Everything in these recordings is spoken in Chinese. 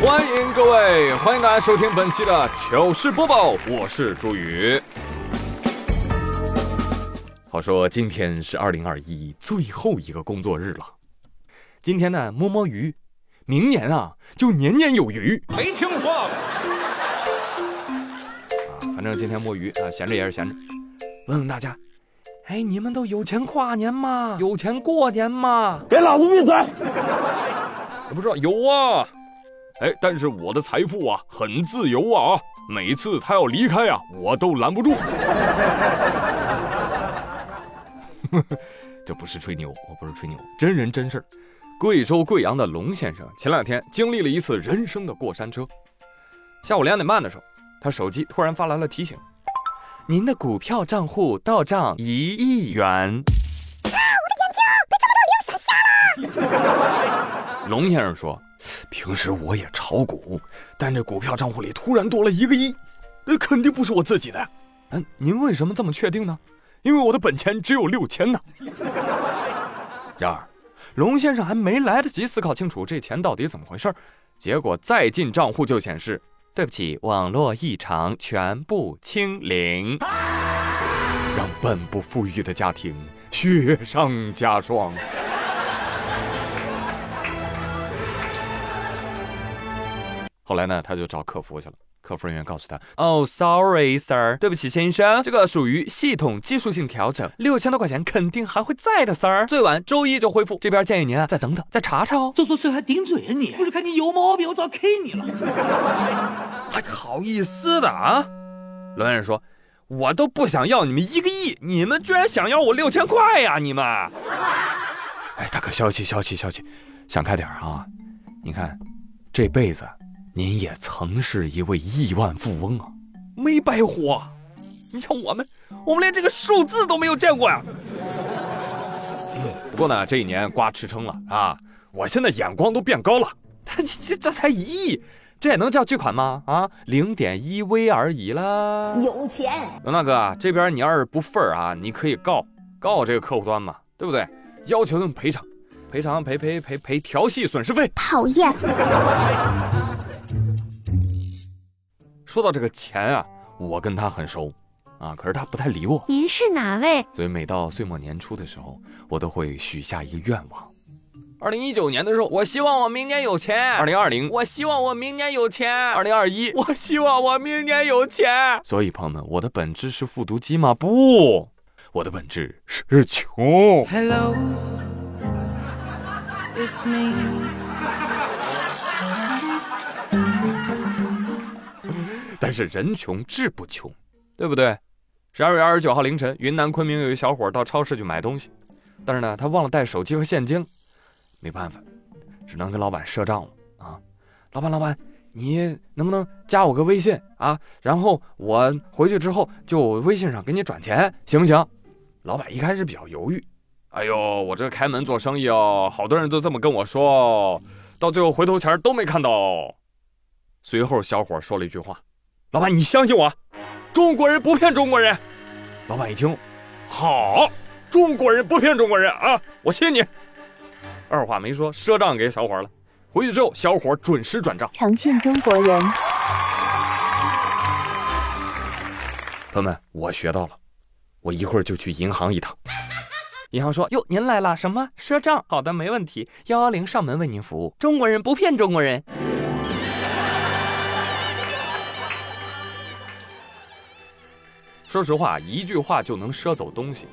欢迎各位，欢迎大家收听本期的糗事播报，我是朱宇。好说今天是二零二一最后一个工作日了，今天呢摸摸鱼，明年啊就年年有余。没听说过。啊，反正今天摸鱼啊，闲着也是闲着。问问大家，哎，你们都有钱跨年吗？有钱过年吗？给老子闭嘴！我不说有啊，哎，但是我的财富啊很自由啊，每次他要离开啊，我都拦不住。这不是吹牛，我不是吹牛，真人真事儿。贵州贵阳的龙先生前两天经历了一次人生的过山车。下午两点半的时候，他手机突然发来了提醒：“您的股票账户到账一亿元。”啊！我的眼睛被这么多零闪瞎了。龙先生说：“平时我也炒股，但这股票账户里突然多了一个亿，那肯定不是我自己的。嗯，您为什么这么确定呢？”因为我的本钱只有六千呢。然而，龙先生还没来得及思考清楚这钱到底怎么回事结果再进账户就显示：“对不起，网络异常，全部清零。”让本不富裕的家庭雪上加霜。后来呢，他就找客服去了。客服人员告诉他：“哦，sorry sir，对不起先生，这个属于系统技术性调整，六千多块钱肯定还会在的，sir，最晚周一就恢复。这边建议您啊，再等等，再查查哦。做错事还顶嘴啊你？不是看你有毛病，我早 K 你了。还 好意思的啊？罗先生说：“我都不想要你们一个亿，你们居然想要我六千块呀？你们！哎，大哥消气消气消气，想开点啊！你看，这辈子。”您也曾是一位亿万富翁啊，没白活。你像我们，我们连这个数字都没有见过呀。不过呢，这一年瓜吃撑了啊，我现在眼光都变高了。这这这才一亿，这也能叫巨款吗？啊，零点一微而已啦。有钱，刘大哥，这边你要是不忿儿啊，你可以告告这个客户端嘛，对不对？要求他们赔偿，赔偿赔赔赔赔调戏损失费。讨厌。说到这个钱啊，我跟他很熟，啊，可是他不太理我。您是哪位？所以每到岁末年初的时候，我都会许下一个愿望。二零一九年的时候，我希望我明年有钱；二零二零，我希望我明年有钱；二零二一，我希望我明年有钱。所以朋友们，我的本质是复读机吗？不，我的本质是穷。Hello，it's me。但是人穷志不穷，对不对？十二月二十九号凌晨，云南昆明有一小伙到超市去买东西，但是呢，他忘了带手机和现金，没办法，只能跟老板赊账了啊！老板，老板，你能不能加我个微信啊？然后我回去之后就微信上给你转钱，行不行？老板一开始比较犹豫，哎呦，我这开门做生意哦，好多人都这么跟我说，到最后回头钱都没看到。随后，小伙说了一句话。老板，你相信我，中国人不骗中国人。老板一听，好，中国人不骗中国人啊，我信你。二话没说，赊账给小伙了。回去之后，小伙准时转账。诚信中国人。朋友们，我学到了，我一会儿就去银行一趟。银行说：“哟，您来了，什么赊账？好的，没问题，幺幺零上门为您服务。中国人不骗中国人。”说实话，一句话就能赊走东西，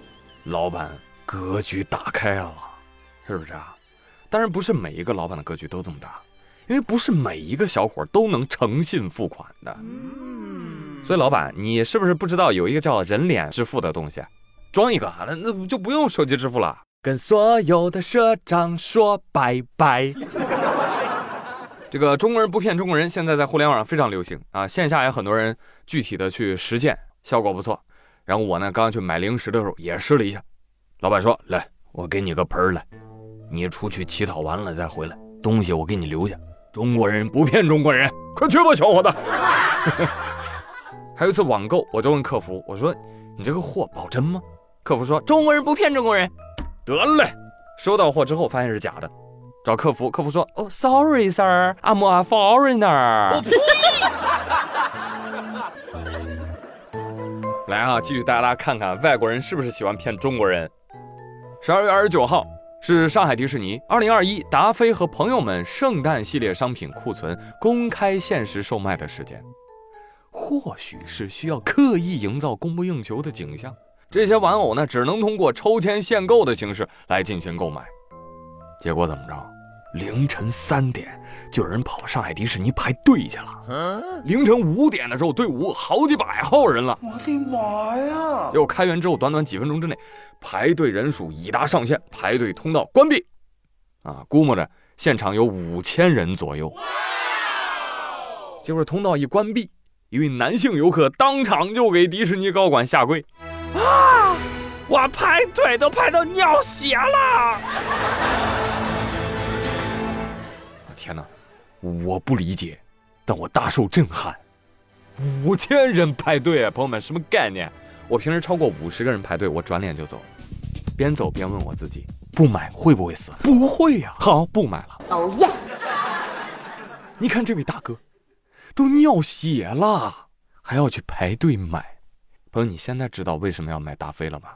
老板格局打开了，是不是啊？当然不是每一个老板的格局都这么大，因为不是每一个小伙都能诚信付款的。所以老板，你是不是不知道有一个叫人脸支付的东西？装一个，那那就不用手机支付了，跟所有的赊账说拜拜。这个中国人不骗中国人，现在在互联网上非常流行啊，线下也很多人具体的去实践。效果不错，然后我呢，刚去买零食的时候也试了一下。老板说：“来，我给你个盆儿来，你出去乞讨完了再回来，东西我给你留下。中国人不骗中国人，快去吧，小伙子。”还有一次网购，我就问客服：“我说你这个货保真吗？”客服说：“中国人不骗中国人。”得嘞，收到货之后发现是假的，找客服，客服说：“哦，sorry sir，I'm a foreigner。”来啊，继续带大家看看外国人是不是喜欢骗中国人。十二月二十九号是上海迪士尼二零二一达菲和朋友们圣诞系列商品库存公开限时售卖的时间。或许是需要刻意营造供不应求的景象，这些玩偶呢，只能通过抽签限购的形式来进行购买。结果怎么着？凌晨三点就有人跑上海迪士尼排队去了。凌晨五点的时候，队伍好几百号人了。我的妈呀！结果开园之后，短短几分钟之内，排队人数已达上限，排队通道关闭。啊，估摸着现场有五千人左右。结果通道一关闭。一位男性游客当场就给迪士尼高管下跪，啊！我排队都排到尿血了！天哪，我不理解，但我大受震撼。五千人排队啊，朋友们，什么概念？我平时超过五十个人排队，我转脸就走，边走边问我自己：不买会不会死？不会呀。好，不买了。哦耶！你看这位大哥。都尿血了，还要去排队买。朋友，你现在知道为什么要买达菲了吗？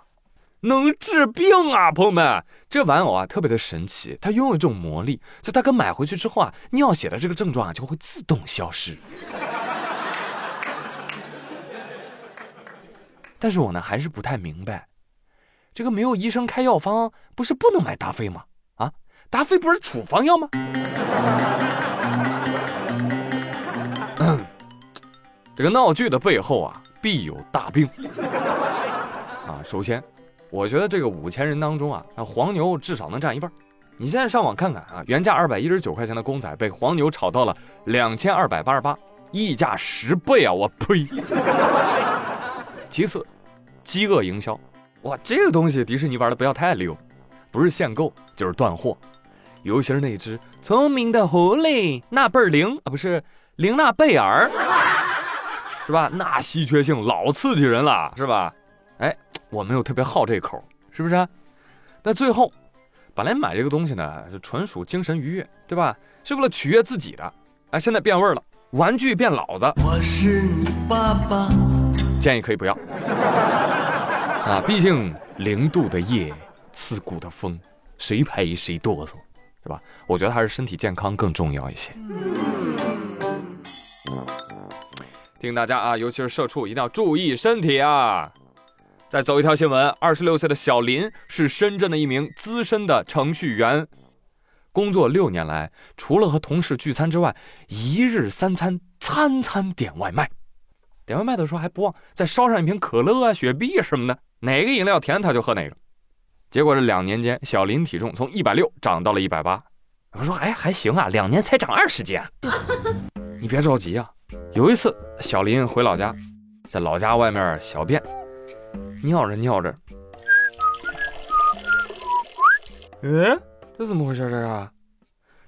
能治病啊，朋友们，这玩偶啊特别的神奇，它拥有一种魔力，就大哥买回去之后啊，尿血的这个症状啊就会自动消失。但是我呢还是不太明白，这个没有医生开药方，不是不能买达菲吗？啊，达菲不是处方药吗？这个闹剧的背后啊，必有大病啊！首先，我觉得这个五千人当中啊，那黄牛至少能占一半。你现在上网看看啊，原价二百一十九块钱的公仔被黄牛炒到了两千二百八十八，溢价十倍啊！我呸！其次，饥饿营销，哇，这个东西迪士尼玩的不要太溜，不是限购就是断货，尤其是那只聪明的狐狸纳贝尔灵啊，不是玲娜贝尔。是吧？那稀缺性老刺激人了，是吧？哎，我们又特别好这口，是不是？那最后，本来买这个东西呢，就纯属精神愉悦，对吧？是为了取悦自己的。哎，现在变味儿了，玩具变老子。我是你爸爸，建议可以不要。啊，毕竟零度的夜，刺骨的风，谁陪谁哆嗦，是吧？我觉得还是身体健康更重要一些。提醒大家啊，尤其是社畜，一定要注意身体啊！再走一条新闻：二十六岁的小林是深圳的一名资深的程序员，工作六年来，除了和同事聚餐之外，一日三餐餐餐点外卖。点外卖的时候还不忘再烧上一瓶可乐啊、雪碧什么的，哪个饮料甜他就喝哪个。结果这两年间，小林体重从一百六涨到了一百八。我说：“哎，还行啊，两年才长二十斤。”你别着急啊。有一次，小林回老家，在老家外面小便，尿着尿着，嗯，这怎么回事？这是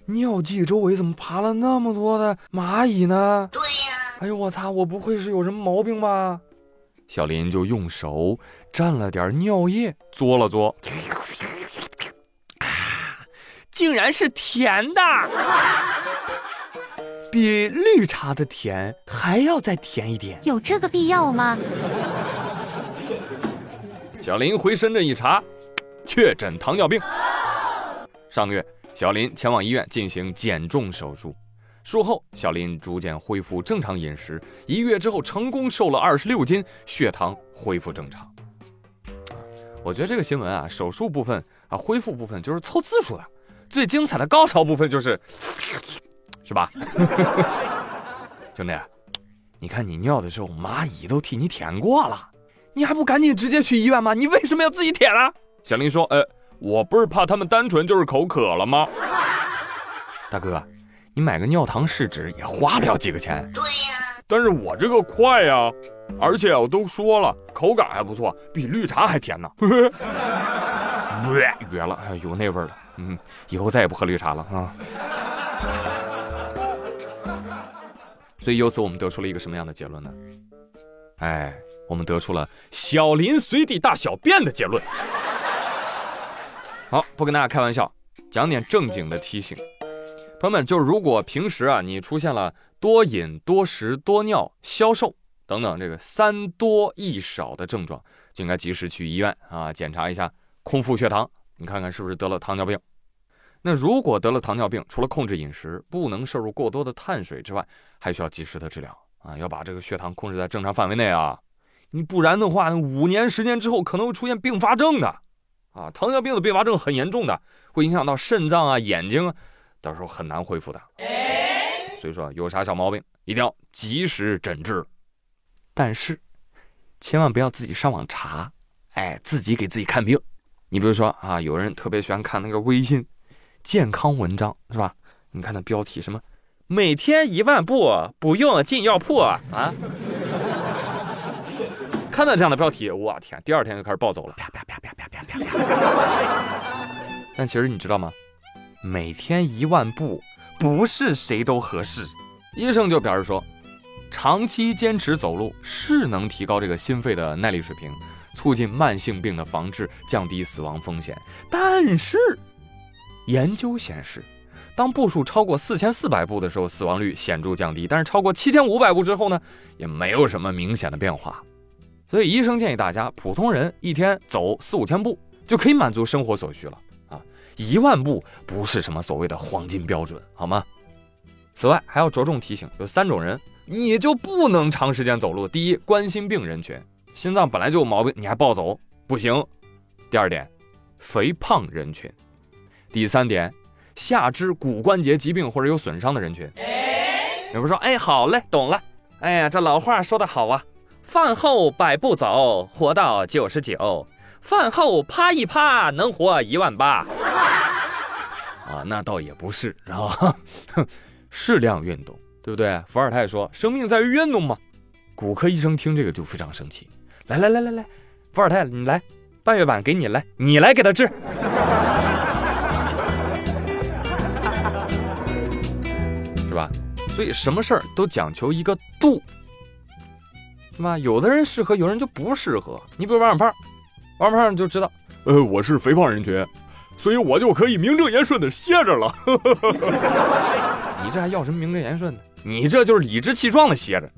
尿迹周围怎么爬了那么多的蚂蚁呢？对呀，哎呦我擦，我不会是有什么毛病吧？小林就用手蘸了点尿液，嘬了嘬，啊，竟然是甜的。比绿茶的甜还要再甜一点，有这个必要吗？小林回深圳一查，确诊糖尿病。上个月，小林前往医院进行减重手术，术后小林逐渐恢复正常饮食，一个月之后成功瘦了二十六斤，血糖恢复正常。我觉得这个新闻啊，手术部分啊，恢复部分就是凑字数的，最精彩的高潮部分就是。是吧，兄弟，你看你尿的时候，蚂蚁都替你舔过了，你还不赶紧直接去医院吗？你为什么要自己舔啊？小林说：“呃，我不是怕他们单纯就是口渴了吗？”大哥，你买个尿糖试纸也花不了几个钱。对呀，但是我这个快呀，而且我都说了，口感还不错，比绿茶还甜呢。绝了，有那味儿了。嗯，以后再也不喝绿茶了啊。所以由此我们得出了一个什么样的结论呢？哎，我们得出了小林随地大小便的结论。好，不跟大家开玩笑，讲点正经的提醒，朋友们，就是如果平时啊你出现了多饮、多食、多尿、消瘦等等这个三多一少的症状，就应该及时去医院啊检查一下空腹血糖，你看看是不是得了糖尿病。那如果得了糖尿病，除了控制饮食，不能摄入过多的碳水之外，还需要及时的治疗啊，要把这个血糖控制在正常范围内啊。你不然的话，五年、十年之后可能会出现并发症的啊。糖尿病的并发症很严重的，会影响到肾脏啊、眼睛啊，到时候很难恢复的。所以说，有啥小毛病一定要及时诊治。但是，千万不要自己上网查，哎，自己给自己看病。你比如说啊，有人特别喜欢看那个微信。健康文章是吧？你看那标题什么？每天一万步不用进药铺啊！看到这样的标题我天第二天就开始暴走了。但其实你知道吗？每天一万步不是谁都合适。医生就表示说长期坚持走路是能提高这个心肺的耐力水平促进慢性病的防治降低死亡风险。但是研究显示当步数超过四千四百步的时候死亡率显著降低但是超过七千五百步之后呢也没有什么明显的变化。所以医生建议大家，普通人一天走四五千步就可以满足生活所需了啊！一万步不是什么所谓的黄金标准，好吗？此外，还要着重提醒，有三种人你就不能长时间走路：第一，冠心病人群，心脏本来就有毛病，你还暴走，不行；第二点，肥胖人群。第三点，下肢骨关节疾病或者有损伤的人群。有人说：“哎，好嘞，懂了。哎呀，这老话说得好啊，饭后百步走，活到九十九；饭后趴一趴，能活一万八。”啊，那倒也不是，知道吧？适量运动，对不对？伏尔泰说：“生命在于运动嘛。”骨科医生听这个就非常生气。来来来来来，伏尔泰，你来，半月板给你来，你来给他治。是吧？所以什么事儿都讲求一个度，是吧？有的人适合，有人就不适合。你比如王小胖，王小胖就知道，呃，我是肥胖人群，所以我就可以名正言顺的歇着了。你这还要什么名正言顺的？你这就是理直气壮的歇着。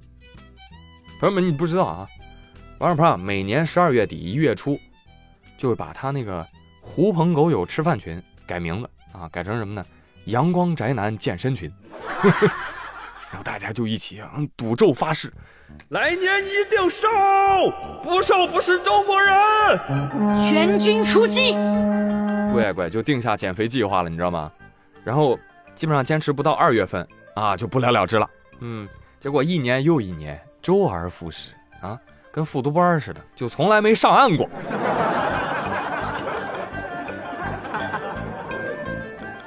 朋友们，你不知道啊，王小胖每年十二月底一月初，就会把他那个狐朋狗友吃饭群改名字啊，改成什么呢？阳光宅男健身群。然后大家就一起啊赌咒发誓，来年一定瘦，不瘦不是中国人。全军出击，乖乖就定下减肥计划了，你知道吗？然后基本上坚持不到二月份啊就不了了之了。嗯，结果一年又一年，周而复始啊，跟复读班似的，就从来没上岸过。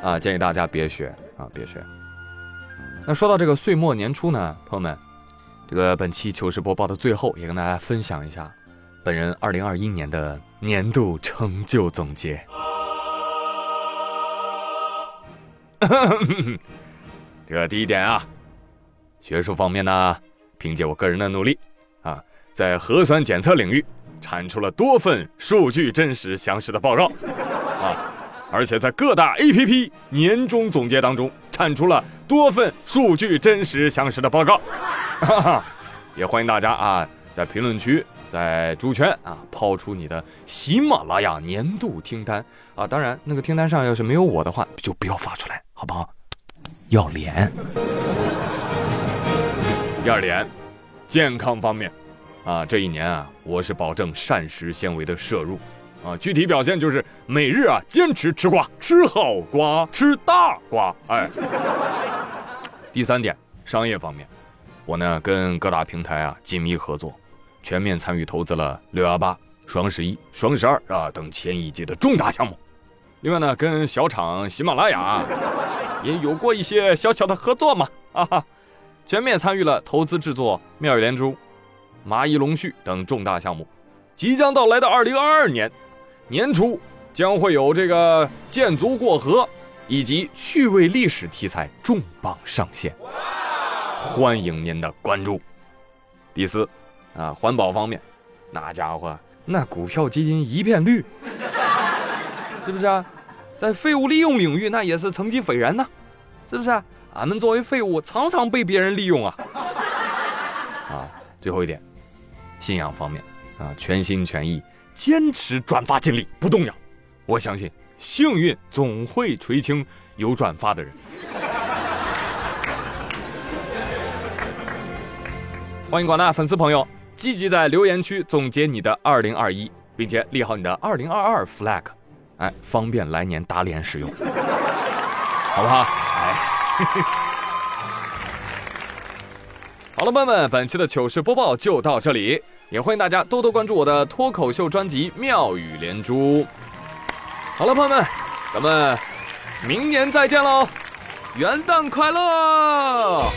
啊，建议大家别学啊，别学。那说到这个岁末年初呢，朋友们，这个本期糗事播报的最后，也跟大家分享一下本人二零二一年的年度成就总结。这个第一点啊，学术方面呢，凭借我个人的努力啊，在核酸检测领域产出了多份数据真实详实的报告啊。而且在各大 APP 年终总结当中，产出了多份数据真实详实的报告，也欢迎大家啊，在评论区、在猪圈啊，抛出你的喜马拉雅年度听单啊！当然，那个听单上要是没有我的话，就不要发出来，好不好？要脸。第二点，健康方面啊，这一年啊，我是保证膳食纤维的摄入。啊，具体表现就是每日啊坚持吃瓜，吃好瓜，吃大瓜。哎，第三点，商业方面，我呢跟各大平台啊紧密合作，全面参与投资了六幺八、双十一、双十二啊等前一季的重大项目。另外呢，跟小厂喜马拉雅也有过一些小小的合作嘛。啊哈，全面参与了投资制作妙语连珠、蚂蚁龙絮等重大项目。即将到来的二零二二年。年初将会有这个建族过河以及趣味历史题材重磅上线，欢迎您的关注。第四，啊，环保方面，那家伙那股票基金一片绿，是不是啊？在废物利用领域那也是成绩斐然呢，是不是？啊俺们作为废物，常常被别人利用啊。啊，最后一点，信仰方面啊，全心全意坚持转发尽力不动摇，我相信幸运总会垂青有转发的人。欢迎广大粉丝朋友积极在留言区总结你的二零二一，并且立好你的二零二二 flag，哎，方便来年打脸使用，好不好？哎，好了，朋友们，本期的糗事播报就到这里，也欢迎大家多多关注我的脱口秀专辑《妙语连珠》。好了，朋友们，咱们明年再见喽，元旦快乐！